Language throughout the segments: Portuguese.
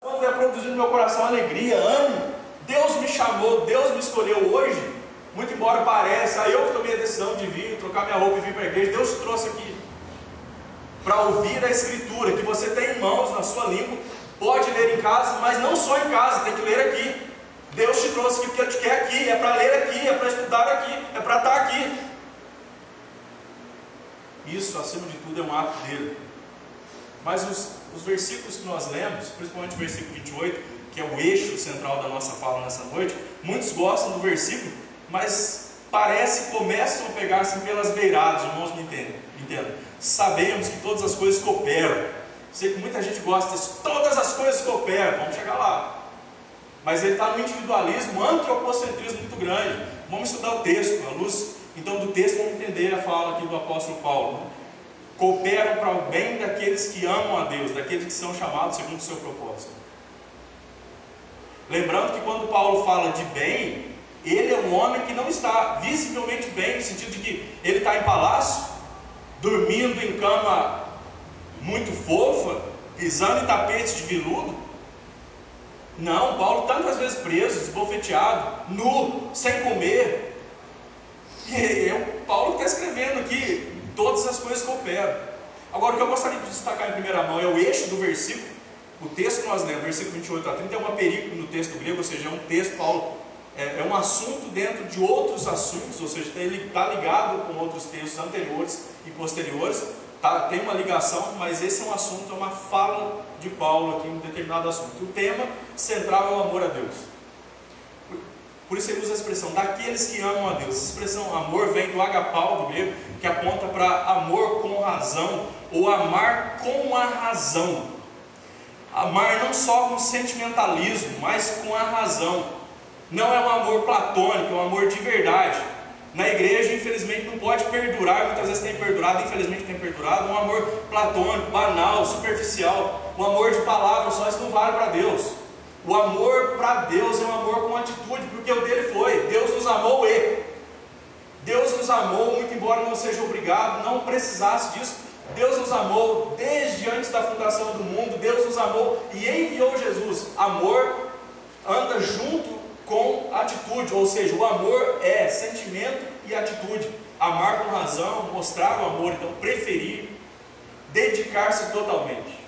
quando vai produzir no meu coração alegria, ânimo. Deus me chamou, Deus me escolheu hoje, muito embora pareça, eu que tomei a decisão de vir, trocar minha roupa e vir para a igreja, Deus te trouxe aqui para ouvir a Escritura, que você tem em mãos na sua língua, pode ler em casa, mas não só em casa, tem que ler aqui. Deus te trouxe aqui porque te quer aqui, é para ler aqui, é para estudar aqui, é para estar aqui. Isso, acima de tudo, é um ato dele. Mas os, os versículos que nós lemos, principalmente o versículo 28, que é o eixo central da nossa fala nessa noite, muitos gostam do versículo, mas parece que começam a pegar assim pelas beiradas, irmãos me entendem, entendam. Sabemos que todas as coisas cooperam. Sei que muita gente gosta disso, todas as coisas cooperam, vamos chegar lá. Mas ele está no individualismo, antropocentrismo muito grande. Vamos estudar o texto, a luz então do texto vamos entender a fala aqui do apóstolo Paulo. Cooperam para o bem daqueles que amam a Deus, daqueles que são chamados segundo o seu propósito. Lembrando que quando Paulo fala de bem, ele é um homem que não está visivelmente bem, no sentido de que ele está em palácio, dormindo em cama muito fofa, pisando em tapetes de veludo. Não, Paulo tantas vezes preso, esbofeteado, nu, sem comer, e é Paulo está escrevendo aqui, todas as coisas cooperam. Agora, o que eu gostaria de destacar em primeira mão é o eixo do versículo. O texto que nós lemos, versículo 28 a 30, é uma perícope no texto grego, ou seja, é um texto, Paulo, é, é um assunto dentro de outros assuntos, ou seja, ele está ligado com outros textos anteriores e posteriores, tá, tem uma ligação, mas esse é um assunto, é uma fala de Paulo aqui em um determinado assunto. O tema central é o amor a Deus. Por isso ele usa a expressão daqueles que amam a Deus. Essa expressão amor vem do agapau do grego, que aponta para amor com razão, ou amar com a razão. Amar não só com sentimentalismo, mas com a razão. Não é um amor platônico, é um amor de verdade. Na igreja, infelizmente, não pode perdurar, muitas vezes tem perdurado, infelizmente tem perdurado, um amor platônico, banal, superficial, um amor de palavras só, isso não vale para Deus. O amor para Deus é um amor com atitude, porque o dele foi. Deus nos amou e. Deus nos amou, muito embora não seja obrigado, não precisasse disso. Deus nos amou desde antes da fundação do mundo. Deus nos amou e enviou Jesus. Amor anda junto com atitude, ou seja, o amor é sentimento e atitude. Amar com razão, mostrar o amor, então preferir, dedicar-se totalmente.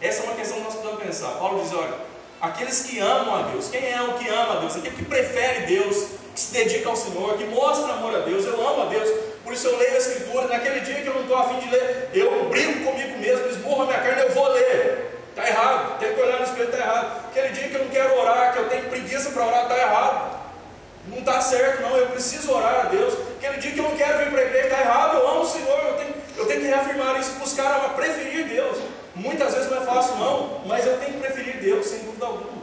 Essa é uma questão que nós precisamos pensar. Paulo diz: olha, Aqueles que amam a Deus. Quem é o que ama a Deus? Aquele que prefere Deus, que se dedica ao Senhor, que mostra amor a Deus. Eu amo a Deus, por isso eu leio a Escritura. Naquele dia que eu não estou afim de ler, eu brigo comigo mesmo, esmurro a minha carne, eu vou ler. Está errado, tem que olhar no espelho, está errado. Aquele dia que eu não quero orar, que eu tenho preguiça para orar, está errado. Não está certo, não. Eu preciso orar a Deus. Aquele dia que eu não quero vir para a igreja, está errado. Eu amo o Senhor, eu tenho, eu tenho que reafirmar isso, buscar a preferir Deus. Muitas vezes não é fácil, não, mas eu tenho que preferir Deus, sem dúvida alguma.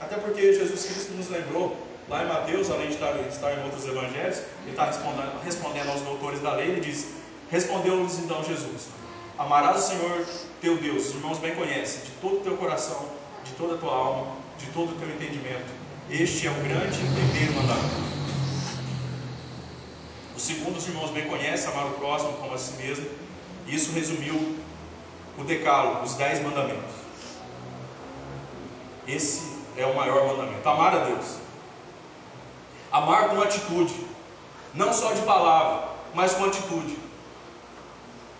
Até porque Jesus Cristo nos lembrou, lá em Mateus, além de estar, estar em outros evangelhos, ele está respondendo, respondendo aos doutores da lei, ele diz: Respondeu-lhes então Jesus: Amarás o Senhor teu Deus, os irmãos bem conhecem, de todo o teu coração, de toda a tua alma, de todo o teu entendimento. Este é o grande primeiro mandamento. O segundo, os irmãos bem conhecem, amar o próximo como a si mesmo. Isso resumiu o decálogo, os dez mandamentos. Esse é o maior mandamento. Amar a Deus. Amar com atitude. Não só de palavra, mas com atitude.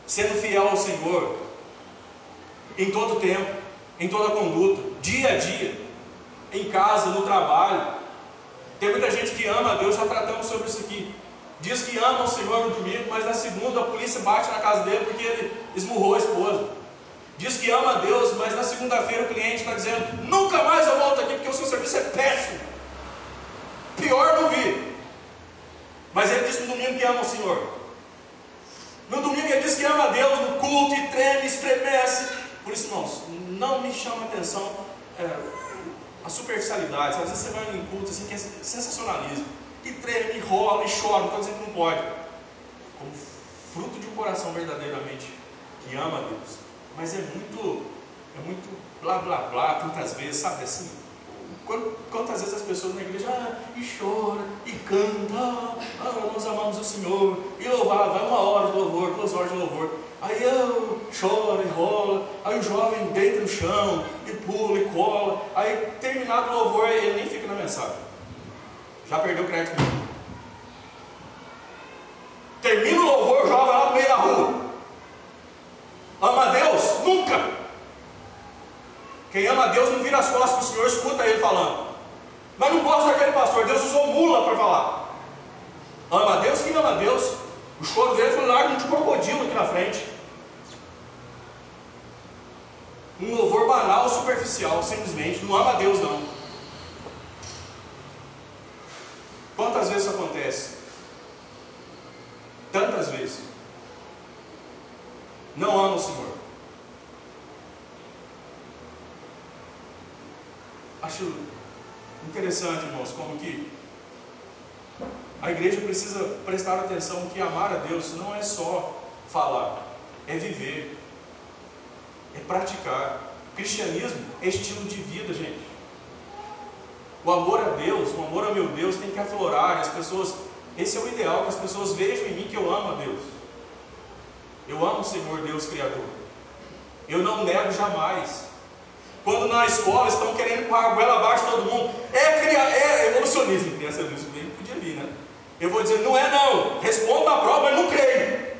Sendo fiel ao Senhor. Em todo tempo, em toda conduta, dia a dia, em casa, no trabalho. Tem muita gente que ama a Deus, já tratamos sobre isso aqui. Diz que ama o Senhor no domingo, mas na segunda a polícia bate na casa dele porque ele esmurrou a esposa diz que ama a Deus, mas na segunda-feira o cliente está dizendo: nunca mais eu volto aqui porque o seu serviço é péssimo. Pior não vi. Mas ele diz no domingo que ama o Senhor. No domingo ele diz que ama a Deus no culto e treme, estremece. Por isso, irmãos, não me chama a atenção é, a superficialidade. Às vezes você vai em culto assim que é sensacionalismo. E treme, e rola, e chora. Não estou dizendo que não pode. Como fruto de um coração verdadeiramente que ama a Deus mas é muito, é muito blá blá blá, tantas vezes, sabe assim? Quantas vezes as pessoas na igreja ah, e chora, e canta, ah, nós amamos o Senhor, e louvar, vai uma hora de louvor, duas horas de louvor. Aí eu choro, enrola, aí o jovem deita no chão, e pula, e cola. Aí terminado o louvor, ele nem fica na mensagem. Já perdeu o crédito comigo. Termina o louvor, o jovem lá no meio da rua. Ama a Deus? Nunca! Quem ama a Deus não vira as costas para o Senhor, escuta ele falando. Mas não gosta daquele pastor, Deus usou mula para falar. Ama a Deus? Quem ama a Deus? O choro dele foi largo de crocodilo aqui na frente. Um louvor banal, superficial, simplesmente. Não ama a Deus, não. Quantas vezes isso acontece? Tantas vezes. Não ama o Senhor. Acho interessante, irmãos, como que a igreja precisa prestar atenção que amar a Deus não é só falar, é viver, é praticar. O cristianismo é estilo de vida, gente. O amor a Deus, o amor ao meu Deus tem que aflorar, as pessoas, esse é o ideal, que as pessoas vejam em mim que eu amo a Deus. Eu amo o Senhor Deus Criador. Eu não nego jamais. Quando na escola estão querendo pôr a goela abaixo todo mundo, é, cria, é evolucionismo. Criança isso bem podia vir, né? Eu vou dizer, não é não. Respondo a prova, mas não creio.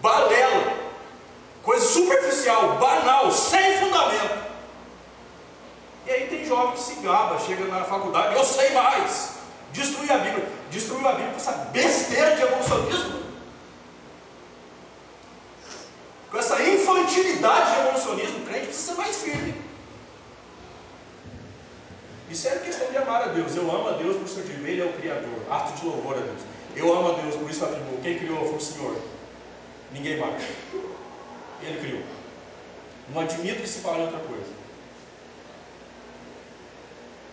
Balela. Coisa superficial, banal, sem fundamento. E aí tem jovem que se gaba, chega na faculdade, eu sei mais. Destruir a Bíblia. Destruiu a Bíblia com essa besteira de evolucionismo. Com essa infantilidade de evolucionismo, o crente precisa ser mais firme. Isso é questão de amar a Deus. Eu amo a Deus por de Ele é o Criador. Ato de louvor a Deus. Eu amo a Deus, por isso afirmou. Quem criou foi o Senhor. Ninguém mais. Ele criou. Não admito que se fale outra coisa.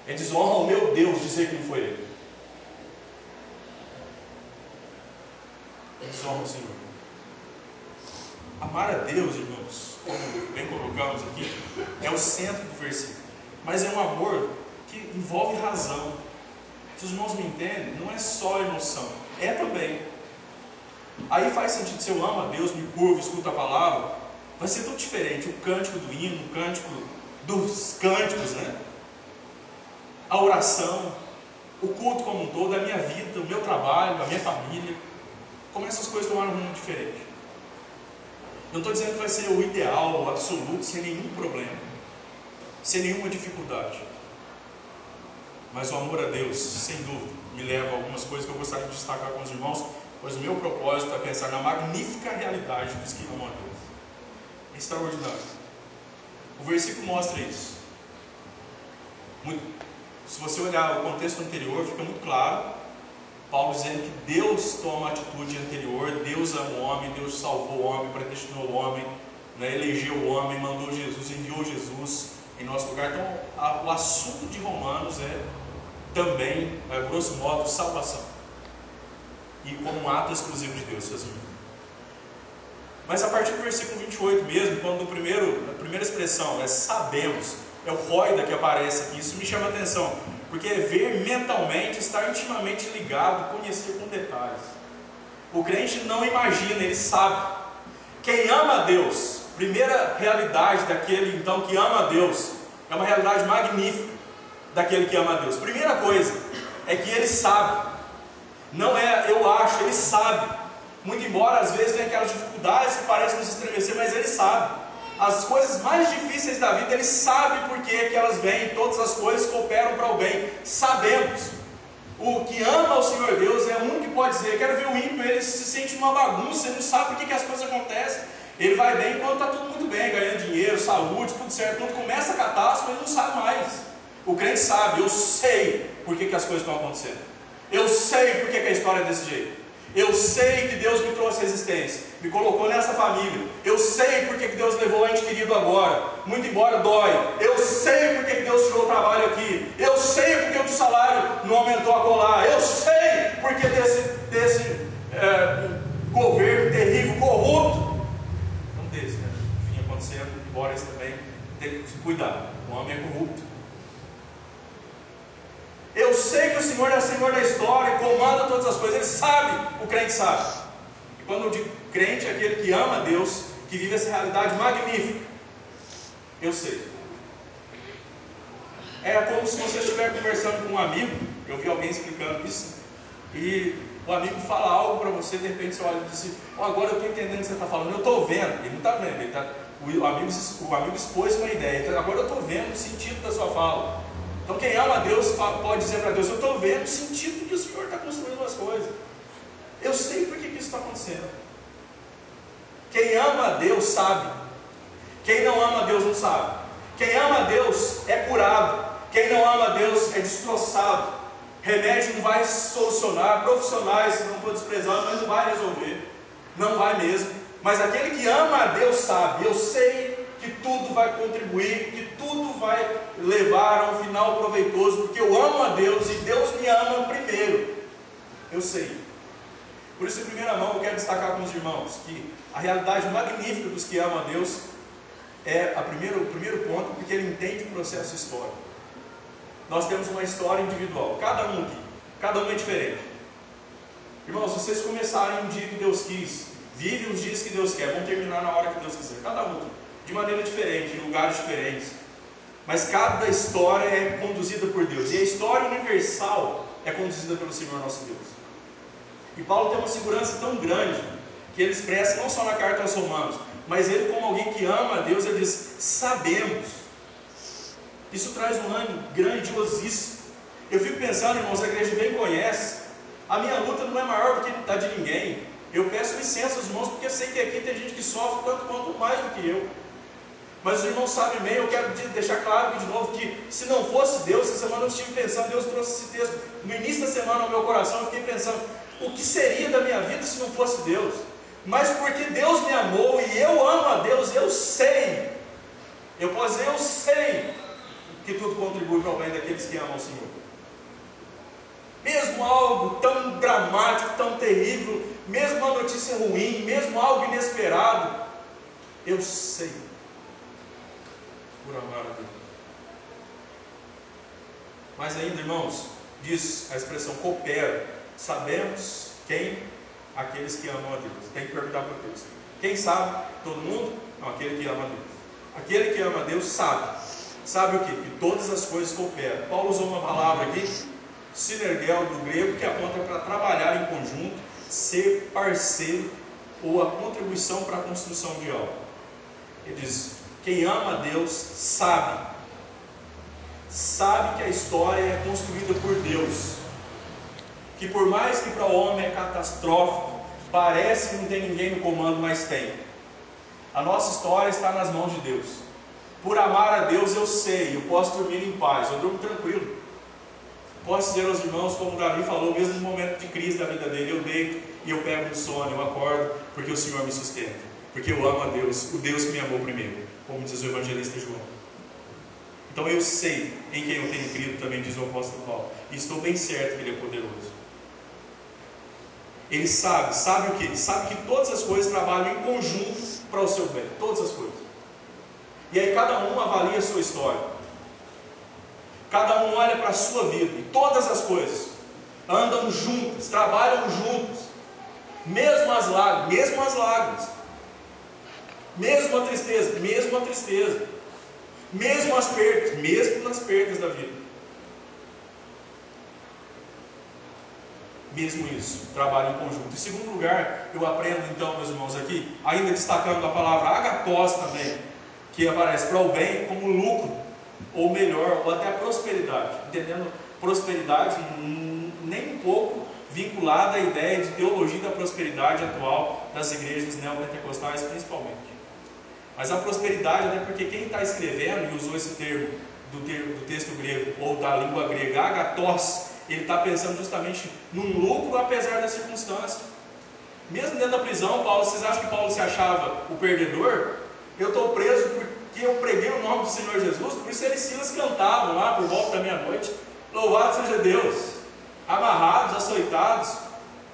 É desonra ao meu Deus dizer que não foi Ele. É desonra ao Senhor. Amar a Deus, irmãos, como bem colocamos aqui, é o centro do versículo. Mas é um amor que envolve razão. Se os irmãos me entendem, não é só emoção, é também. Aí faz sentido, se eu amo a Deus, me curvo, escuto a palavra, vai ser tudo diferente. O cântico do hino, o cântico dos cânticos, né? A oração, o culto como um todo, a minha vida, o meu trabalho, a minha família. Como essas coisas tomaram um rumo diferente. Não estou dizendo que vai ser o ideal, o absoluto, sem nenhum problema, sem nenhuma dificuldade. Mas o amor a Deus, sem dúvida, me leva a algumas coisas que eu gostaria de destacar com os irmãos, pois o meu propósito é pensar na magnífica realidade dos que amam a Deus. É extraordinário. O versículo mostra isso. Muito, se você olhar o contexto anterior, fica muito claro. Paulo dizendo que Deus toma a atitude anterior, Deus ama o homem, Deus salvou o homem, predestinou o homem, né, elegeu o homem, mandou Jesus, enviou Jesus em nosso lugar. Então, a, o assunto de Romanos é também, é, grosso modo, salvação. E como um ato exclusivo de Deus. Mas a partir do versículo 28 mesmo, quando o primeiro, a primeira expressão é sabemos, é o roida que aparece aqui, isso me chama a atenção, porque é ver mentalmente, estar intimamente ligado, conhecer com detalhes. O crente não imagina, ele sabe. Quem ama a Deus, primeira realidade daquele então que ama a Deus, é uma realidade magnífica daquele que ama a Deus. Primeira coisa é que ele sabe, não é eu acho, ele sabe. Muito embora às vezes tenha aquelas dificuldades que parecem nos estremecer, mas ele sabe. As coisas mais difíceis da vida, ele sabe por que elas vêm, todas as coisas cooperam para o bem. Sabemos. O que ama o Senhor Deus é único que pode dizer, quero ver o ímpio, ele se sente numa bagunça, ele não sabe por que, que as coisas acontecem. Ele vai bem quando está tudo muito bem, ganhando dinheiro, saúde, tudo certo. Quando começa a catástrofe, ele não sabe mais. O crente sabe, eu sei por que, que as coisas estão acontecendo. Eu sei por que, que a história é desse jeito. Eu sei que Deus me trouxe resistência, me colocou nessa família. Eu sei por que, Deus levou o ente querido agora, muito embora dói. Eu sei por que, Deus tirou o trabalho aqui. Eu sei por que o salário não aumentou a colar. Eu sei por que desse, desse é, governo terrível, corrupto, desse, né? vinha acontecendo, embora isso também tenha que cuidar. O homem é corrupto. Eu sei que o Senhor é o Senhor da história, comanda todas as coisas, Ele sabe, o crente sabe. quando eu digo crente, é aquele que ama Deus, que vive essa realidade magnífica. Eu sei. É como se você estiver conversando com um amigo, eu vi alguém explicando isso, e o amigo fala algo para você, de repente você olha e diz oh, agora eu estou entendendo o que você está falando, eu estou vendo, ele não está vendo, ele tá, o, amigo, o amigo expôs uma ideia, então, agora eu estou vendo o sentido da sua fala. Então quem ama a Deus pode dizer para Deus, eu estou vendo o sentido que o Senhor está construindo as coisas. Eu sei por que, isso está acontecendo. Quem ama a Deus sabe. Quem não ama a Deus não sabe. Quem ama a Deus é curado. Quem não ama a Deus é destroçado. Remédio não vai solucionar. Profissionais, não estou desprezando, mas não vai resolver. Não vai mesmo. Mas aquele que ama a Deus sabe. Eu sei que tudo vai contribuir, que tudo vai levar a um final proveitoso, porque eu amo a Deus e Deus me ama primeiro. Eu sei. Por isso, em primeira mão, eu quero destacar com os irmãos que a realidade magnífica dos que amam a Deus é a primeiro, o primeiro ponto, porque ele entende o processo histórico. Nós temos uma história individual, cada um aqui, cada um é diferente. Irmãos, vocês começarem um dia que Deus quis, vive os dias que Deus quer, vão terminar na hora que Deus quiser, cada um aqui, de maneira diferente, em lugares diferentes. Mas cada história é conduzida por Deus, e a história universal é conduzida pelo Senhor nosso Deus. E Paulo tem uma segurança tão grande que ele expressa não só na carta aos Romanos, mas ele, como alguém que ama a Deus, ele diz: sabemos. Isso traz um ânimo grandiosíssimo. Eu fico pensando, irmãos, a igreja bem conhece. A minha luta não é maior do que a de ninguém. Eu peço licença aos irmãos, porque eu sei que aqui tem gente que sofre tanto quanto mais do que eu. Mas os irmãos sabem bem, eu quero deixar claro de novo que se não fosse Deus, essa semana eu estive pensando, Deus trouxe esse texto no início da semana ao meu coração, eu fiquei pensando, o que seria da minha vida se não fosse Deus? Mas porque Deus me amou e eu amo a Deus, eu sei, eu posso dizer, eu sei que tudo contribui para o bem daqueles que amam o Senhor. Mesmo algo tão dramático, tão terrível, mesmo uma notícia ruim, mesmo algo inesperado, eu sei, por amar a Deus. Mas ainda, irmãos, diz a expressão coopera Sabemos quem? Aqueles que amam a Deus. Tem que perguntar para Deus. Quem sabe? Todo mundo? Não, aquele que ama a Deus. Aquele que ama a Deus sabe. Sabe o que? Que todas as coisas cooperam. Paulo usou uma palavra aqui, sinergel do grego, que aponta para trabalhar em conjunto, ser parceiro ou a contribuição para a construção de algo. Ele diz: quem ama a Deus sabe, sabe que a história é construída por Deus que por mais que para o homem é catastrófico, parece que não tem ninguém no comando, mas tem. A nossa história está nas mãos de Deus. Por amar a Deus eu sei, eu posso dormir em paz, eu durmo tranquilo. Posso dizer aos irmãos, como Davi falou, mesmo no momento de crise da vida dele, eu deito e eu pego no sono, eu acordo, porque o Senhor me sustenta. Porque eu amo a Deus, o Deus que me amou primeiro, como diz o evangelista João. Então eu sei em quem eu tenho crido, também diz o apóstolo Paulo, e estou bem certo que Ele é poderoso. Ele sabe, sabe o que? Ele sabe que todas as coisas trabalham em conjunto para o seu bem, todas as coisas. E aí cada um avalia a sua história. Cada um olha para a sua vida e todas as coisas andam juntas, trabalham juntas. Mesmo as lágrimas, mesmo as lágrimas. Mesmo a tristeza, mesmo a tristeza. Mesmo as perdas, mesmo nas perdas da vida. mesmo isso, trabalho em conjunto. Em segundo lugar, eu aprendo então, meus irmãos, aqui, ainda destacando a palavra agatós também, que aparece para o bem como lucro, ou melhor, ou até prosperidade, entendendo prosperidade nem um pouco vinculada à ideia de teologia da prosperidade atual das igrejas neopentecostais, principalmente. Mas a prosperidade, até porque quem está escrevendo e usou esse termo do, termo do texto grego ou da língua grega, agatós, ele está pensando justamente num lucro apesar da circunstância. Mesmo dentro da prisão, Paulo, vocês acham que Paulo se achava o perdedor? Eu estou preso porque eu preguei o nome do Senhor Jesus, por isso eles Silas cantavam lá por volta da meia-noite. Louvado seja Deus! Amarrados, açoitados,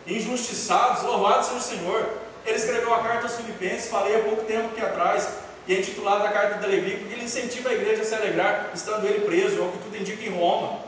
injustiçados, louvado seja o Senhor. Ele escreveu a carta aos Filipenses, falei há pouco tempo aqui atrás, e é intitulada a carta da alegria, porque ele incentiva a igreja a se alegrar, estando ele preso, ao que tudo indica em Roma.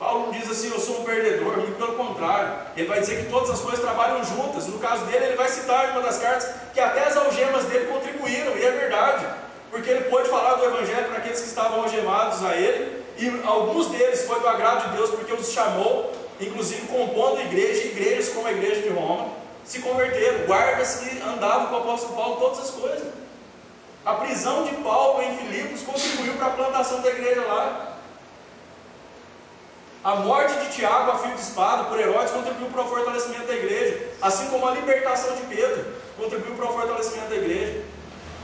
Paulo diz assim, eu sou um perdedor, muito pelo contrário. Ele vai dizer que todas as coisas trabalham juntas. No caso dele, ele vai citar em uma das cartas que até as algemas dele contribuíram, e é verdade. Porque ele pôde falar do Evangelho para aqueles que estavam algemados a ele, e alguns deles foi do agrado de Deus, porque os chamou, inclusive compondo igreja, igrejas como a igreja de Roma, se converteram. Guardas que andavam com o apóstolo Paulo todas as coisas. A prisão de Paulo em Filipos contribuiu para a plantação da igreja lá. A morte de Tiago a fio de espada por Herodes contribuiu para o fortalecimento da igreja, assim como a libertação de Pedro contribuiu para o fortalecimento da igreja.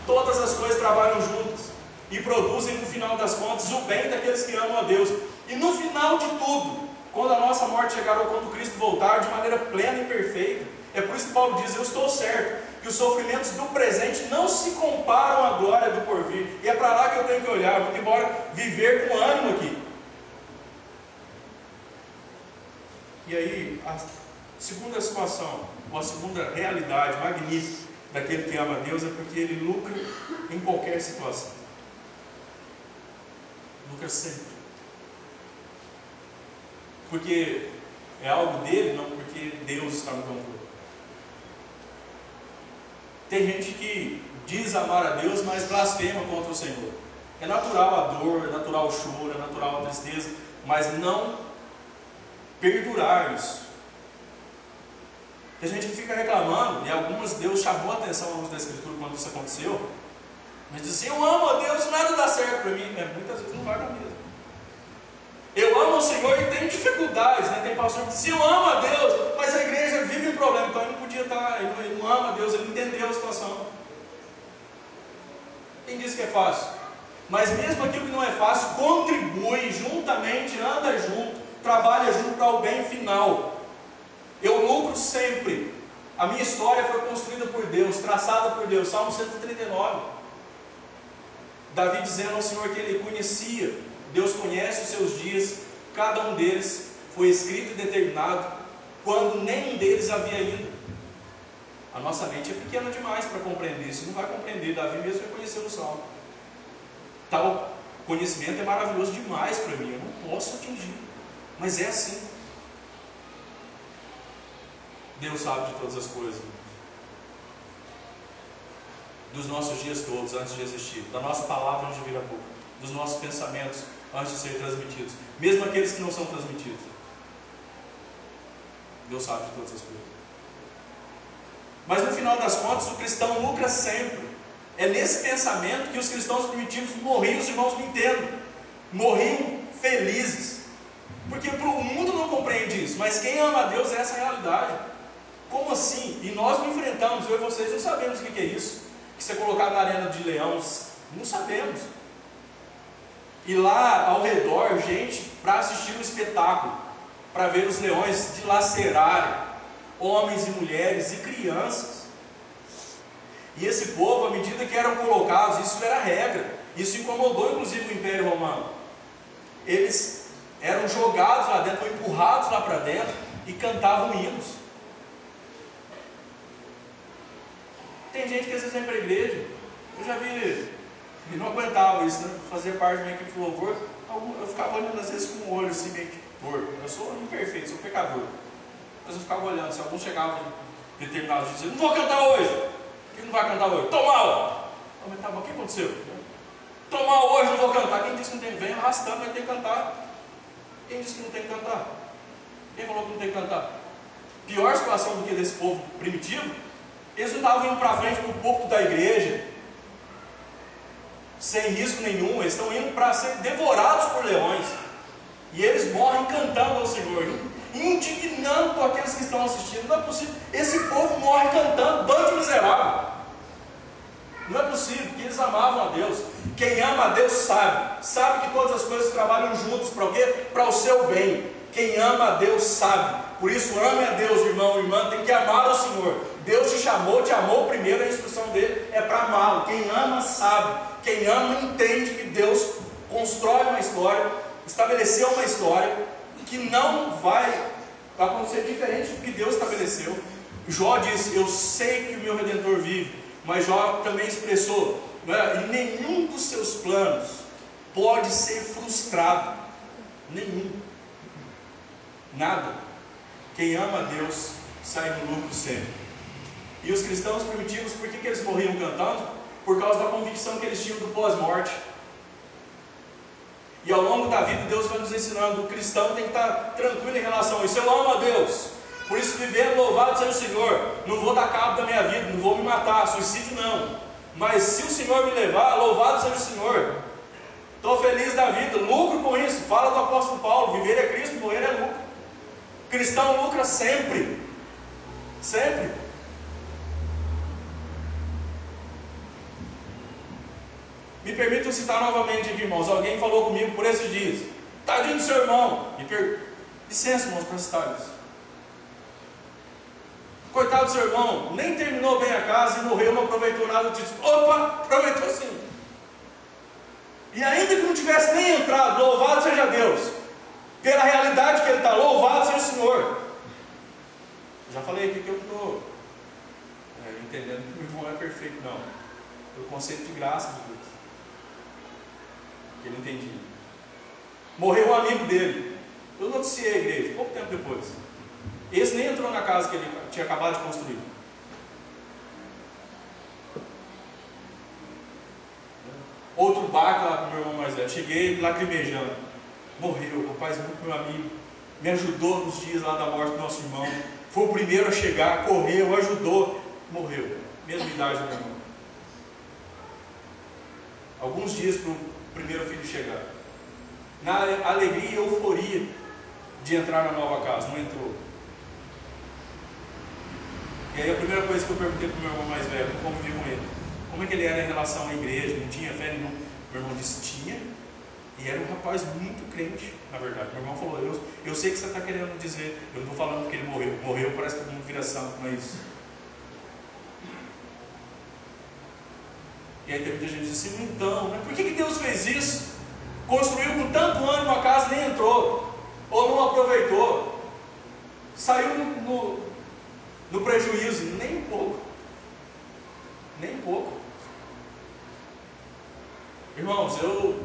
Todas as coisas trabalham juntas e produzem, no final das contas, o bem daqueles que amam a Deus. E no final de tudo, quando a nossa morte chegar ou quando Cristo voltar de maneira plena e perfeita, é por isso que Paulo diz: Eu estou certo que os sofrimentos do presente não se comparam à glória do porvir. E é para lá que eu tenho que olhar, muito embora viver com ânimo aqui. E aí, a segunda situação, ou a segunda realidade magnífica daquele que ama a Deus é porque ele lucra em qualquer situação. Lucra sempre. Porque é algo dele, não porque Deus está no controle. Tem gente que diz amar a Deus, mas blasfema contra o Senhor. É natural a dor, é natural o choro, é natural a tristeza, mas não perdurar isso. Tem gente que fica reclamando, e algumas Deus chamou a atenção luz da Escritura quando isso aconteceu, mas diz assim: Eu amo a Deus, nada dá certo para mim. É, muitas vezes não vai dar mesmo. Amo o Senhor e tenho dificuldades, né? Tem pastor que diz: Eu amo a Deus, mas a igreja vive um problema, então ele não podia estar, ele não, ele não ama a Deus, ele entendeu a situação. Quem diz que é fácil? Mas mesmo aquilo que não é fácil, contribui juntamente, anda junto, trabalha junto para o bem final. Eu lucro sempre. A minha história foi construída por Deus, traçada por Deus. Salmo 139. Davi dizendo ao Senhor que ele conhecia, Deus conhece os seus dias, cada um deles foi escrito e determinado, quando nenhum deles havia ido. A nossa mente é pequena demais para compreender isso, não vai compreender. Davi mesmo reconheceu no Salmo. Tal conhecimento é maravilhoso demais para mim, eu não posso atingir, mas é assim. Deus sabe de todas as coisas. Dos nossos dias todos, antes de existir. Da nossa palavra antes de vir a boca. Dos nossos pensamentos antes de serem transmitidos. Mesmo aqueles que não são transmitidos. Deus sabe de todas as coisas. Mas no final das contas, o cristão lucra sempre. É nesse pensamento que os cristãos primitivos morriam, os irmãos me entendam. Morriam felizes. Porque o mundo não compreende isso, mas quem ama a Deus é essa realidade. Como assim? E nós não enfrentamos, eu e vocês não sabemos o que é isso. Que ser colocado na arena de leões, não sabemos. E lá ao redor, gente, para assistir o espetáculo, para ver os leões dilacerarem homens e mulheres e crianças. E esse povo, à medida que eram colocados, isso era regra, isso incomodou inclusive o Império Romano. Eles eram jogados lá dentro, empurrados lá para dentro e cantavam hinos. Tem gente que às vezes vem para a igreja, eu já vi, e não aguentava isso, né? fazer parte de uma equipe de louvor, eu ficava olhando às vezes com o olho assim meio que torto. Eu sou imperfeito, sou pecador. Mas eu ficava olhando, se alguns chegavam em determinados dias, não vou cantar hoje. Quem não vai cantar hoje? Tô mal! Eu falei, tá o que aconteceu? Tô hoje, não vou cantar. Quem disse que não tem? Vem arrastando, vai ter que cantar. Quem disse que não tem que cantar? Quem falou que não tem que cantar? Pior situação do que desse povo primitivo eles não estavam indo para frente para o púlpito da igreja, sem risco nenhum, eles estão indo para ser devorados por leões. E eles morrem cantando ao Senhor, indignando aqueles que estão assistindo. Não é possível. Esse povo morre cantando, bando miserável. Não é possível, porque eles amavam a Deus. Quem ama a Deus sabe, sabe que todas as coisas trabalham juntos para o quê? Para o seu bem. Quem ama a Deus sabe. Por isso, ame a Deus, irmão, irmã, tem que amar o Senhor. Deus te chamou, te amou primeiro, a instrução dele é para amá-lo. Quem ama sabe, quem ama entende que Deus constrói uma história, estabeleceu uma história que não vai acontecer diferente do que Deus estabeleceu. Jó disse: Eu sei que o meu redentor vive, mas Jó também expressou: né, nenhum dos seus planos pode ser frustrado. Nenhum. Nada. Quem ama a Deus sai no lucro sempre. E os cristãos primitivos, por que, que eles morriam cantando? Por causa da convicção que eles tinham do pós-morte. E ao longo da vida, Deus vai nos ensinando: o cristão tem que estar tranquilo em relação a isso. Eu amo a Deus, por isso, vivendo, louvado seja o Senhor. Não vou dar cabo da minha vida, não vou me matar, suicídio não. Mas se o Senhor me levar, louvado seja o Senhor. Estou feliz da vida, lucro com isso. Fala do apóstolo Paulo: viver é Cristo, morrer é lucro. Cristão lucra sempre. Sempre. Me permitam citar novamente aqui, irmãos. Alguém falou comigo por esses dias. Tadinho do seu irmão. Me per... Licença, irmãos, para citar isso. Coitado do seu irmão, nem terminou bem a casa e morreu, não aproveitou nada. Disse, opa, aproveitou sim. E ainda que não tivesse nem entrado, louvado seja Deus, pela realidade que ele está, louvado seja o Senhor. Já falei aqui que eu estou é, entendendo que o irmão é perfeito, não. Pelo conceito de graça de Deus. Que ele entendia. Morreu um amigo dele. Eu noticiei a igreja, pouco tempo depois. Esse nem entrou na casa que ele tinha acabado de construir. Outro barco lá para o meu irmão mais velho. Cheguei lacrimejando. Morreu, rapaz, muito meu amigo. Me ajudou nos dias lá da morte do nosso irmão. Foi o primeiro a chegar, correu, ajudou. Morreu. Mesma idade do meu irmão. Alguns dias o primeiro filho chegar. Na alegria e euforia de entrar na nova casa. Não entrou. E aí a primeira coisa que eu perguntei para o meu irmão mais velho, como vi com ele como é que ele era em relação à igreja, não tinha fé nenhuma. Meu irmão disse, tinha, e era um rapaz muito crente, na verdade. Meu irmão falou, eu, eu sei que você está querendo dizer, eu não estou falando que ele morreu, morreu parece que todo mundo vira santo, não é isso. E aí tem muita gente que diz assim, então, né, por que, que Deus fez isso? Construiu com tanto ânimo a casa nem entrou, ou não aproveitou, saiu no, no, no prejuízo, nem um pouco. Nem um pouco. Irmãos, eu,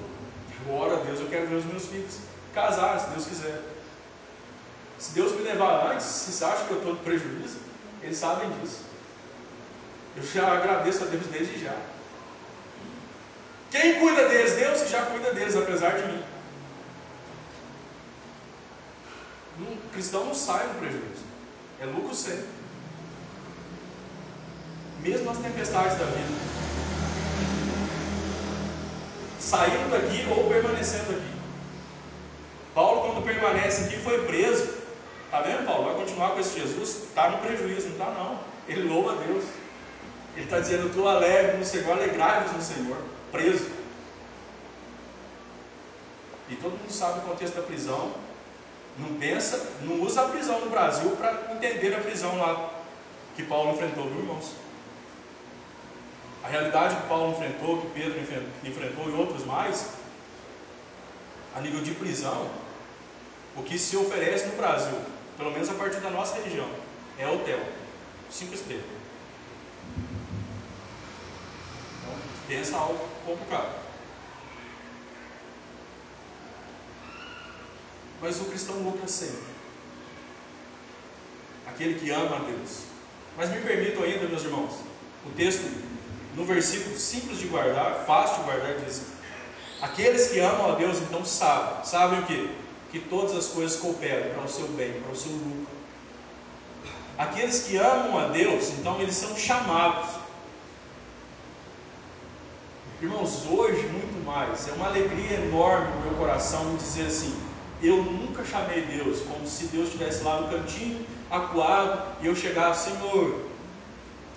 oro a Deus, eu quero ver os meus filhos casar, se Deus quiser. Se Deus me levar antes, vocês acham que eu estou no prejuízo? Eles sabem disso. Eu já agradeço a Deus desde já. Quem cuida deles? Deus que já cuida deles, apesar de mim. Um cristão não sai no prejuízo. É lucro sempre. Mesmo nas tempestades da vida saindo daqui ou permanecendo aqui. Paulo, quando permanece aqui, foi preso. Está vendo, Paulo? Vai continuar com esse Jesus? Está no prejuízo, não está não. Ele louva a Deus. Ele está dizendo, estou alegre no Senhor, alegrai-vos no Senhor. Preso. E todo mundo sabe o contexto da prisão. Não pensa, não usa a prisão no Brasil para entender a prisão lá que Paulo enfrentou, viu, irmãos? A realidade que Paulo enfrentou, que Pedro enfrentou e outros mais, a nível de prisão, o que se oferece no Brasil, pelo menos a partir da nossa religião, é hotel, cinco estrelas. Pensa algo complicado. Mas o cristão lucra sempre. Aquele que ama a Deus. Mas me permitam ainda, meus irmãos, o texto no versículo simples de guardar, fácil de guardar, diz: Aqueles que amam a Deus então sabem, sabem o que? Que todas as coisas cooperam para o seu bem, para o seu lucro. Aqueles que amam a Deus, então eles são chamados. Irmãos, hoje muito mais, é uma alegria enorme no meu coração dizer assim: eu nunca chamei Deus, como se Deus estivesse lá no cantinho, acuado, e eu chegasse, Senhor,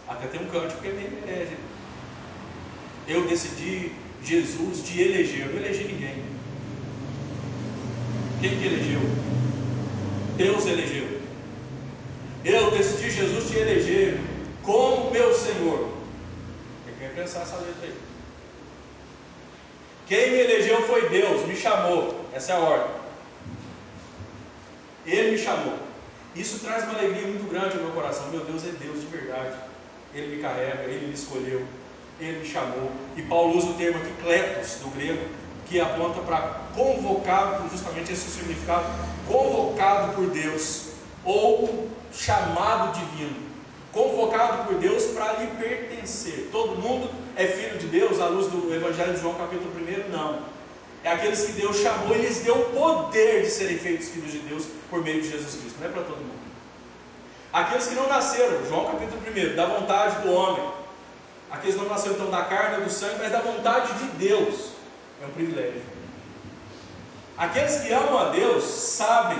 até tem um cântico que é meio herege, eu decidi Jesus te eleger. Eu não elegi ninguém. Quem que elegeu? Deus elegeu. Eu decidi Jesus te eleger como meu Senhor. Quem quer pensar essa letra aí? Quem me elegeu foi Deus, me chamou. Essa é a ordem. Ele me chamou. Isso traz uma alegria muito grande ao meu coração. Meu Deus é Deus de verdade. Ele me carrega, Ele me escolheu ele me chamou. E Paulo usa o termo aqui, clepos, do grego, que aponta para convocado, justamente esse significado, convocado por Deus, ou chamado divino. Convocado por Deus para lhe pertencer. Todo mundo é filho de Deus, à luz do Evangelho de João, capítulo 1? Não. É aqueles que Deus chamou e lhes deu o poder de serem feitos filhos de Deus por meio de Jesus Cristo. Não é para todo mundo. Aqueles que não nasceram, João capítulo 1, da vontade do homem. Aqueles que não nasceram então da carne do sangue, mas da vontade de Deus. É um privilégio. Aqueles que amam a Deus sabem,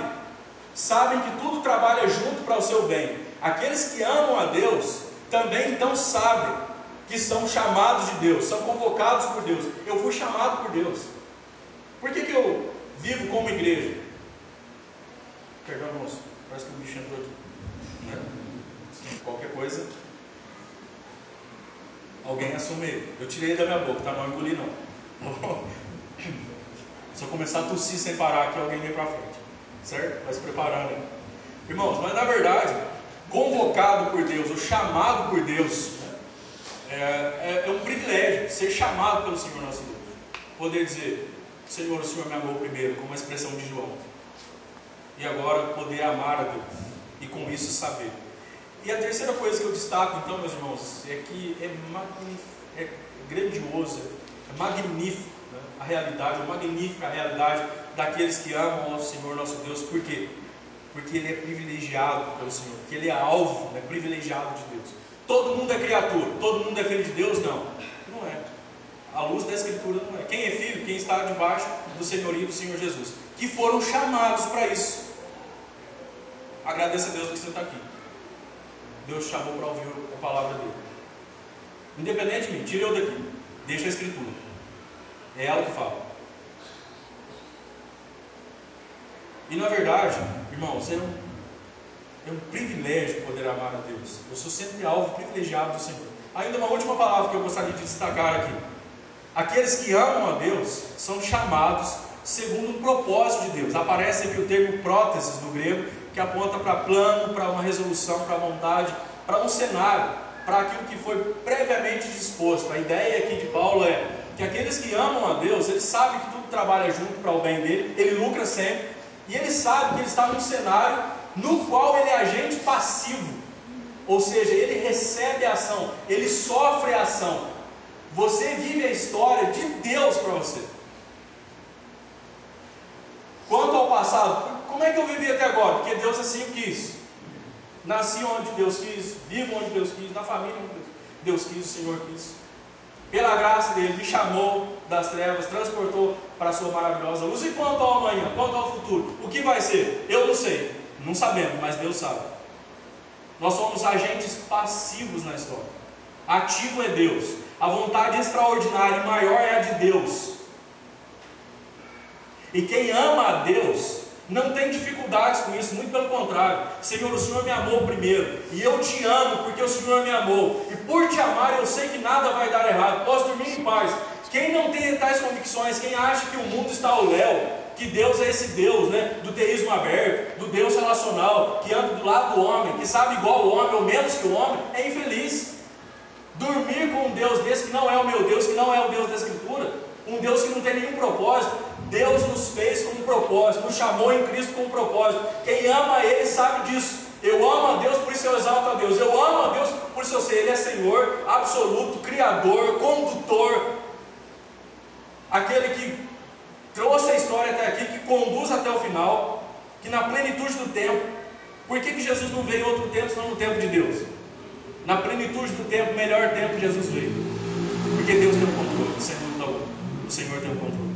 sabem que tudo trabalha junto para o seu bem. Aqueles que amam a Deus também então sabem que são chamados de Deus, são convocados por Deus. Eu fui chamado por Deus. Por que, que eu vivo como igreja? Perdão, moço, parece que o bicho entrou aqui. Qualquer coisa, alguém assume ele. Eu tirei da minha boca, tá? Não engoli não. Se eu começar a tossir sem parar aqui, alguém vem para frente. Certo? Vai se preparando. Irmãos, mas na verdade, convocado por Deus, ou chamado por Deus? É, é, é um privilégio ser chamado pelo Senhor nosso Deus. Poder dizer, Senhor, o Senhor me amou primeiro, como a expressão de João. E agora poder amar a Deus e com isso saber. E a terceira coisa que eu destaco, então, meus irmãos, é que é, é grandioso, é magnífico né? a realidade, é magnífica a realidade daqueles que amam ao Senhor nosso Deus, por quê? Porque ele é privilegiado pelo Senhor, porque ele é alvo, é privilegiado de Deus. Todo mundo é criatura, todo mundo é filho de Deus? Não, não é. A luz da Escritura não é. Quem é filho? Quem está debaixo do senhorio do Senhor Jesus, que foram chamados para isso. Agradeça a Deus que você está aqui. Deus chamou para ouvir a palavra dele. Independente de mim, tire eu daqui. Deixa a escritura. É ela que fala. E na verdade, irmãos, é um, é um privilégio poder amar a Deus. Eu sou sempre alvo privilegiado do Senhor. Ainda uma última palavra que eu gostaria de destacar aqui. Aqueles que amam a Deus são chamados segundo o propósito de Deus. Aparece aqui o termo próteses no grego, que aponta para plano, para uma resolução, para vontade, para um cenário, para aquilo que foi previamente disposto. A ideia aqui de Paulo é que aqueles que amam a Deus, ele sabe que tudo trabalha junto para o bem dele, ele lucra sempre, e ele sabe que ele está num cenário no qual ele é agente passivo, ou seja, ele recebe a ação, ele sofre a ação. Você vive a história de Deus para você. Quanto ao passado, como é que eu vivi até agora? Porque Deus assim quis. Nasci onde Deus quis, vivo onde Deus quis, na família onde Deus quis, o Senhor quis. Pela graça dele, me chamou das trevas, transportou para a sua maravilhosa luz. E quanto ao amanhã, quanto ao futuro, o que vai ser? Eu não sei, não sabemos, mas Deus sabe. Nós somos agentes passivos na história. Ativo é Deus. A vontade extraordinária e maior é a de Deus. E quem ama a Deus não tem dificuldades com isso, muito pelo contrário. Senhor, o Senhor me amou primeiro, e eu te amo porque o Senhor me amou, e por te amar eu sei que nada vai dar errado, posso dormir em paz. Quem não tem tais convicções, quem acha que o mundo está ao léu, que Deus é esse Deus né, do teísmo aberto, do Deus relacional, que anda do lado do homem, que sabe igual o homem ou menos que o homem, é infeliz. Dormir com um Deus desse que não é o meu Deus, que não é o Deus da Escritura, um Deus que não tem nenhum propósito, Deus nos fez com um propósito, nos chamou em Cristo com um propósito. Quem ama Ele sabe disso. Eu amo a Deus, por isso eu exalto a Deus. Eu amo a Deus, por isso eu sei, Ele é Senhor, absoluto, Criador, condutor, aquele que trouxe a história até aqui, que conduz até o final, que na plenitude do tempo. Por que, que Jesus não veio em outro tempo, senão no tempo de Deus? Na plenitude do tempo, melhor tempo, Jesus veio. Porque Deus tem o controle, sem dúvida alguma. O Senhor tem o controle.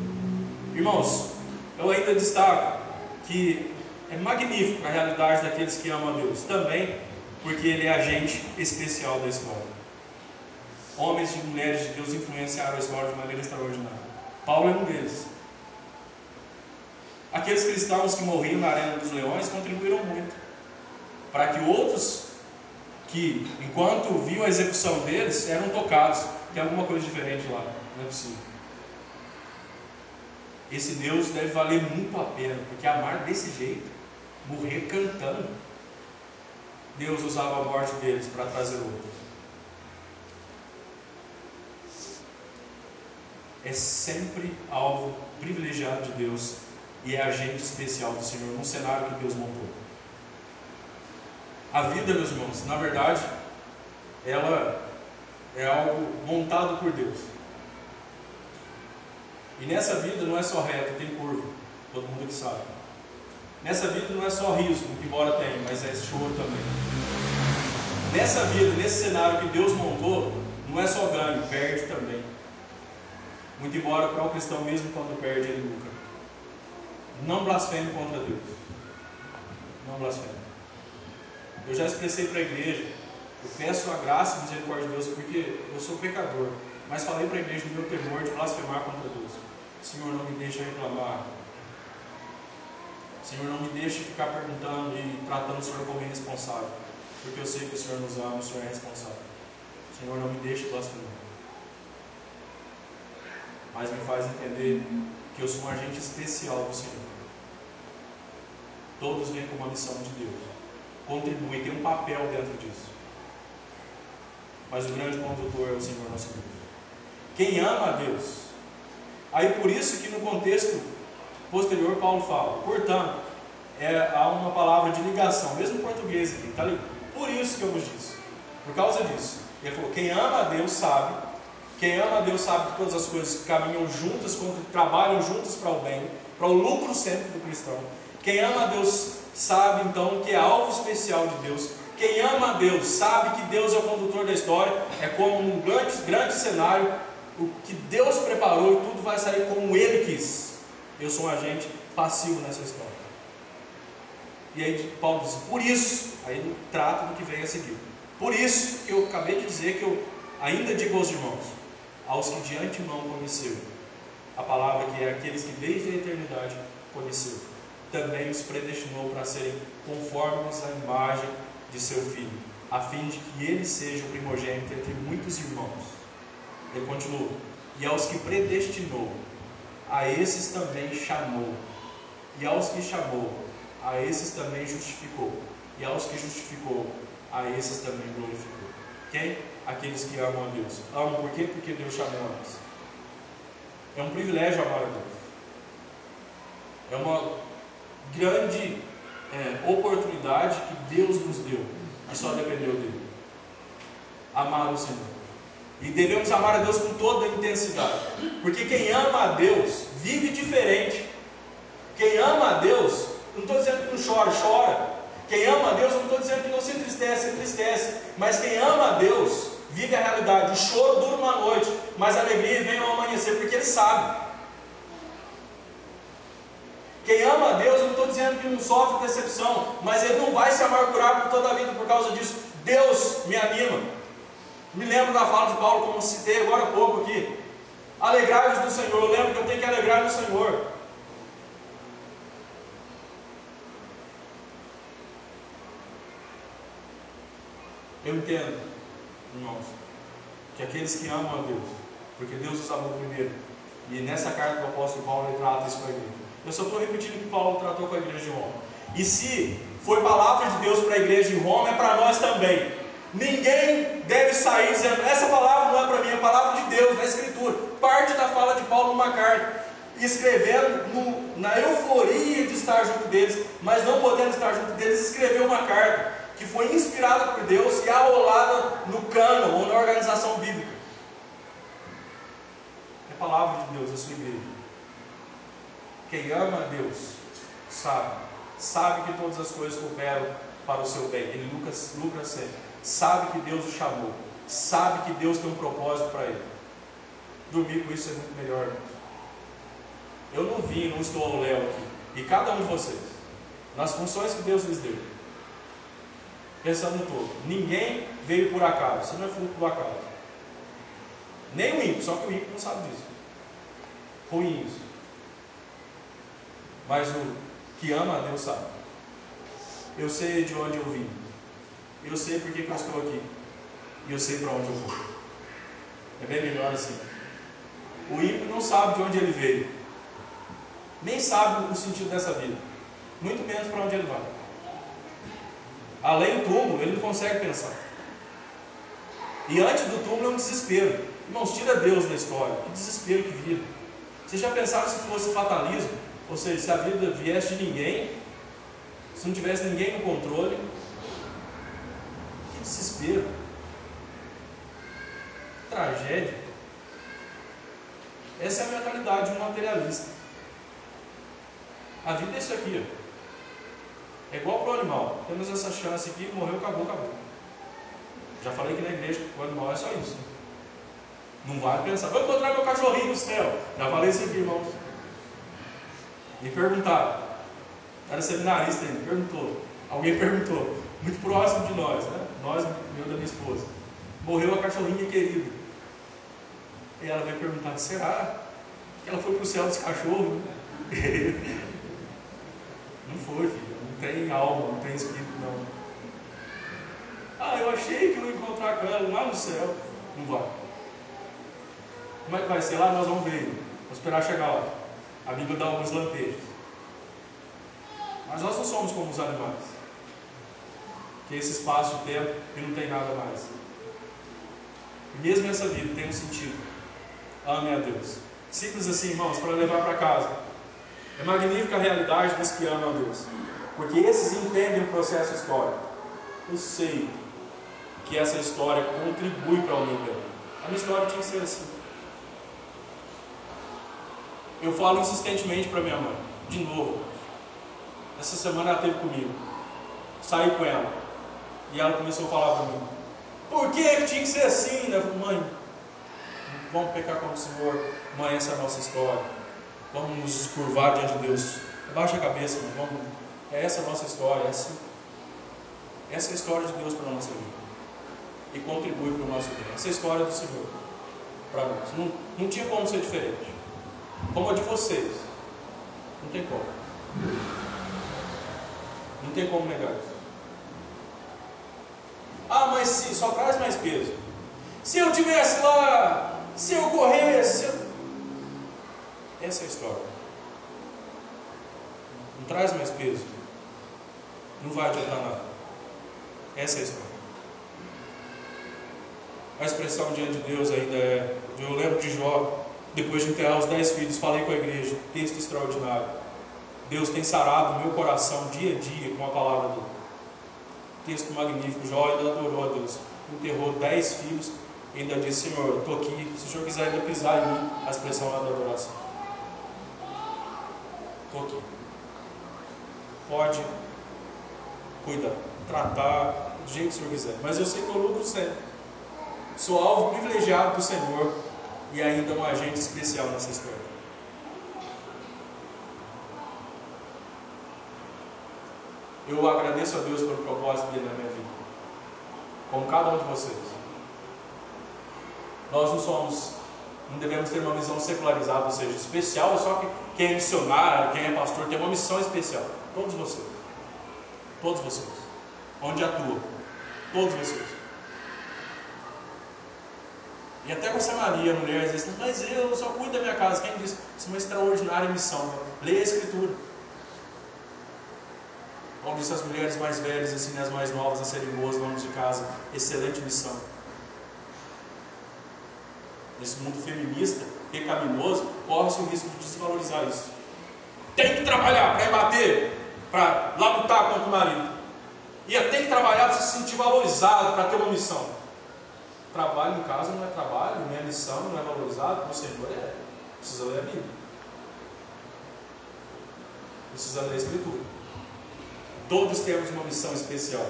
Irmãos, eu ainda destaco que é magnífico a realidade daqueles que amam a Deus, também porque Ele é agente especial da história. Homens e mulheres de Deus influenciaram a história de maneira extraordinária. Paulo é um deles. Aqueles cristãos que morriam na arena dos leões contribuíram muito para que outros que, enquanto viam a execução deles, eram tocados. Tem alguma coisa diferente lá, não é possível. Esse Deus deve valer muito a pena, porque amar desse jeito, morrer cantando, Deus usava a morte deles para trazer outros. é sempre alvo privilegiado de Deus e é agente especial do Senhor num cenário que Deus montou. A vida, meus irmãos, na verdade, ela é algo montado por Deus. E nessa vida não é só reto, tem curva, todo mundo que sabe. Nessa vida não é só riso, embora tenha, mas é choro também. Nessa vida, nesse cenário que Deus montou, não é só ganho, perde também. Muito embora para o cristão, mesmo quando perde, ele lucra. Não blasfeme contra Deus. Não blasfeme. Eu já expressei para a igreja, eu peço a graça e misericórdia de Deus, porque eu sou pecador. Mas falei para a igreja do meu temor de blasfemar contra Deus. Senhor, não me deixe reclamar. Senhor, não me deixe ficar perguntando e tratando o Senhor como irresponsável. Porque eu sei que o Senhor nos ama, o Senhor é responsável. Senhor, não me deixe blasfemar mas me faz entender que eu sou um agente especial do Senhor. Todos vêm com uma missão de Deus. Contribuem, tem um papel dentro disso. Mas o grande condutor é o Senhor nosso Deus. Quem ama a Deus. Aí por isso que no contexto posterior Paulo fala, portanto, é, há uma palavra de ligação, mesmo em português aqui, está ali. Por isso que eu vos disse. Por causa disso. Ele falou, quem ama a Deus sabe quem ama a Deus sabe que todas as coisas caminham juntas, trabalham juntas para o bem, para o lucro sempre do cristão. Quem ama a Deus sabe então que é alvo especial de Deus. Quem ama a Deus sabe que Deus é o condutor da história, é como um grande, grande cenário, o que Deus preparou e tudo vai sair como Ele quis. Eu sou um agente passivo nessa história. E aí Paulo diz, por isso, aí ele trata do que vem a seguir. Por isso que eu acabei de dizer que eu ainda digo aos irmãos, aos que de antemão conheceu. A palavra que é aqueles que desde a eternidade conheceu. Também os predestinou para serem conformes à imagem de seu filho, a fim de que ele seja o primogênito entre muitos irmãos. Ele continua: E aos que predestinou, a esses também chamou. E aos que chamou, a esses também justificou. E aos que justificou, a esses também glorificou. Quem? Aqueles que amam a Deus. Amam por quê? Porque Deus chamou a nós. É um privilégio amar a Deus. É uma grande é, oportunidade que Deus nos deu. E só dependeu dele. Amar o Senhor. E devemos amar a Deus com toda a intensidade. Porque quem ama a Deus vive diferente. Quem ama a Deus, não estou dizendo que não chora, chora. Quem ama a Deus, eu não estou dizendo que não se entristece, se entristece, mas quem ama a Deus vive a realidade. O choro dura uma noite, mas a alegria vem ao amanhecer, porque ele sabe. Quem ama a Deus, eu não estou dizendo que não sofre decepção, mas ele não vai se amargurar por toda a vida por causa disso. Deus me anima. Me lembro da fala de Paulo, como citei agora há pouco aqui. Alegrai-vos do Senhor. Eu lembro que eu tenho que alegrar no Senhor. Eu entendo, irmãos, que aqueles que amam a Deus, porque Deus os amou primeiro, e nessa carta do apóstolo Paulo ele trata isso com a igreja. Eu só estou repetindo o que Paulo tratou com a igreja de Roma. E se foi palavra de Deus para a igreja de Roma, é para nós também. Ninguém deve sair dizendo, essa palavra não é para mim, é palavra de Deus, na Escritura. Parte da fala de Paulo numa carta, escrevendo no, na euforia de estar junto deles, mas não podendo estar junto deles, escreveu uma carta que foi inspirada por Deus e arrolada no cânon ou na organização bíblica. É palavra de Deus, a sua igreja. Quem ama a Deus sabe, sabe que todas as coisas cooperam para o seu bem. Ele lucra, lucra sempre. Sabe que Deus o chamou. Sabe que Deus tem um propósito para ele. Dormir com isso é muito melhor. Eu não vim, não estou ao léu aqui. E cada um de vocês, nas funções que Deus lhes deu, pensando no todo. Ninguém veio por acaso, você não é fruto do acaso. Nem o ímpio, só que o ímpio não sabe disso. Ruins. Mas o que ama Deus sabe. Eu sei de onde eu vim. Eu sei por que, eu estou aqui. E eu sei para onde eu vou. É bem melhor assim. O ímpio não sabe de onde ele veio. Nem sabe o sentido dessa vida. Muito menos para onde ele vai. Além do túmulo, ele não consegue pensar. E antes do túmulo é um desespero. Irmãos, tira Deus da história. Que desespero que vira. Vocês já pensaram se fosse fatalismo? Ou seja, se a vida viesse de ninguém, se não tivesse ninguém no controle? Que desespero. Tragédia. Essa é a mentalidade de um materialista. A vida é isso aqui. Ó. É igual para o animal. Temos essa chance aqui, morreu, acabou, acabou. Já falei que na igreja o animal é só isso. Não vai pensar, vou encontrar meu cachorrinho no céu. Já falei isso aqui, irmãos. Me perguntaram. Era seminarista ainda, perguntou. Alguém perguntou, muito próximo de nós, né? Nós, eu da minha esposa. Morreu a cachorrinha querida. E ela veio perguntar, será que ela foi para o céu dos cachorros? não foi, filho. Não tem alma, não tem espírito, não. Ah, eu achei que eu ia encontrar com ela lá no céu. Não vai. Como é que vai ser lá? Nós vamos ver. Vamos esperar chegar lá. A Bíblia dá alguns lampejos. Mas nós não somos como os animais. Que esse espaço de tempo e não tem nada mais. E mesmo essa vida tem um sentido. Ame a Deus. Simples assim, irmãos, para levar para casa. É magnífica a realidade dos que amam a Deus. Porque esses entendem o processo histórico. Eu sei que essa história contribui para o meu bem. A minha história tinha que ser assim. Eu falo insistentemente para minha mãe, de novo. Essa semana ela esteve comigo. Saí com ela. E ela começou a falar para mim: Por que tinha que ser assim? Eu falei, mãe, vamos pecar com o Senhor. Mãe, essa é a nossa história. Vamos nos curvar diante de Deus. Baixa a cabeça, mãe. Vamos. É essa a nossa história. Essa, essa é a história de Deus para a nossa vida. E contribui para o nosso bem. Essa é a história do Senhor para nós. Não, não tinha como ser diferente como a de vocês. Não tem como. Não tem como negar isso. Ah, mas se só traz mais peso. Se eu tivesse lá, se eu corresse. Essa é a história. Não traz mais peso. Não vai adiantar nada. Essa é a história. A expressão diante de Deus ainda é. Eu lembro de Jó, depois de enterrar os dez filhos, falei com a igreja, texto extraordinário. Deus tem sarado meu coração dia a dia com a palavra dele. Texto magnífico. Jó ainda adorou a Deus. Enterrou dez filhos ainda disse: Senhor, eu estou aqui. Se o Senhor quiser ainda pisar em mim, a expressão lá da adoração. Estou aqui. Pode cuidar, tratar do jeito que o Senhor quiser. Mas eu sei que eu lucro sempre. Sou alvo privilegiado do Senhor e ainda um agente especial nessa história. Eu agradeço a Deus pelo propósito dele na minha vida, como cada um de vocês. Nós não somos, não devemos ter uma visão secularizada, ou seja, especial só quem é missionário, quem é pastor, tem uma missão especial. Todos vocês. Todos vocês. Onde atua. Todos vocês. E até você Maria, a mulher, às vezes, mas eu só cuido da minha casa. Quem disse? Isso é uma extraordinária missão. Leia a Escritura. Como disse as mulheres mais velhas, assim, as mais novas a serem boas donas de casa. Excelente missão. Nesse mundo feminista, pecaminoso, corre-se o risco de desvalorizar isso. Tem que trabalhar para bater, para lutar contra o marido. E tem que trabalhar para se sentir valorizado, para ter uma missão. Trabalho em casa não é trabalho, minha missão não é valorizada, o Senhor é. Precisa ler a Bíblia. Precisa ler a Escritura. Todos temos uma missão especial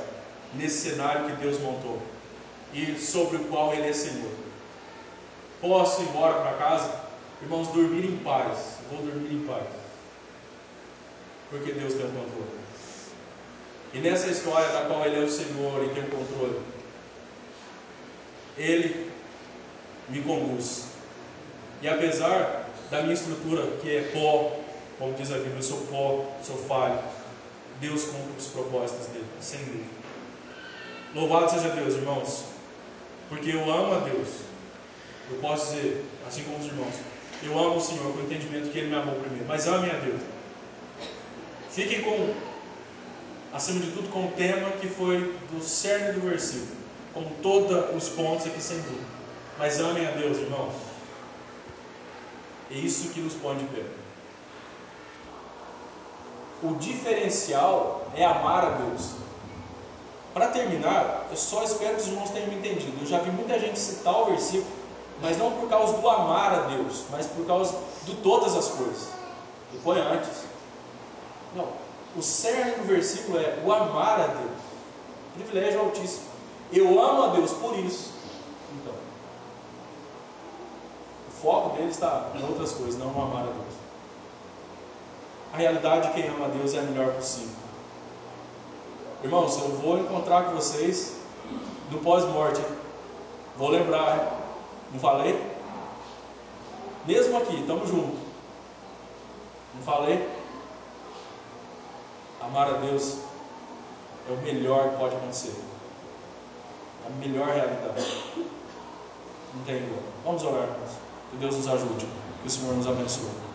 nesse cenário que Deus montou e sobre o qual Ele é Senhor. Posso ir embora para casa, irmãos, dormir em paz. Vou dormir em paz. Porque Deus tem o controle. E nessa história da qual Ele é o Senhor e tem o controle, ele me conduz. E apesar da minha estrutura, que é pó, como diz a Bíblia, eu sou pó, sou falho, Deus cumpre os propósitos dele, sem dúvida. Louvado seja Deus, irmãos, porque eu amo a Deus. Eu posso dizer, assim como os irmãos, eu amo o Senhor com o entendimento que Ele me amou primeiro, mas ame a Deus. Fiquem com, acima de tudo, com o tema que foi do cerne do versículo como todos os pontos aqui sem dúvida. Mas amem a Deus, irmãos. É isso que nos põe de pé. O diferencial é amar a Deus. Para terminar, eu só espero que os irmãos tenham me entendido. Eu já vi muita gente citar o versículo, mas não por causa do amar a Deus, mas por causa de todas as coisas. E foi antes. Não. O cerne do versículo é o amar a Deus. Privilégio altíssimo. Eu amo a Deus por isso. Então, o foco dele está em outras coisas, não no amar a Deus. A realidade de quem ama a Deus é a melhor possível. Irmãos, eu vou encontrar com vocês no pós-morte. Vou lembrar, não falei? Mesmo aqui, estamos juntos. Não falei? Amar a Deus é o melhor que pode acontecer. Melhor realidade. Não tem igual. Vamos orar, irmãos. Que Deus nos ajude. Que o Senhor nos abençoe.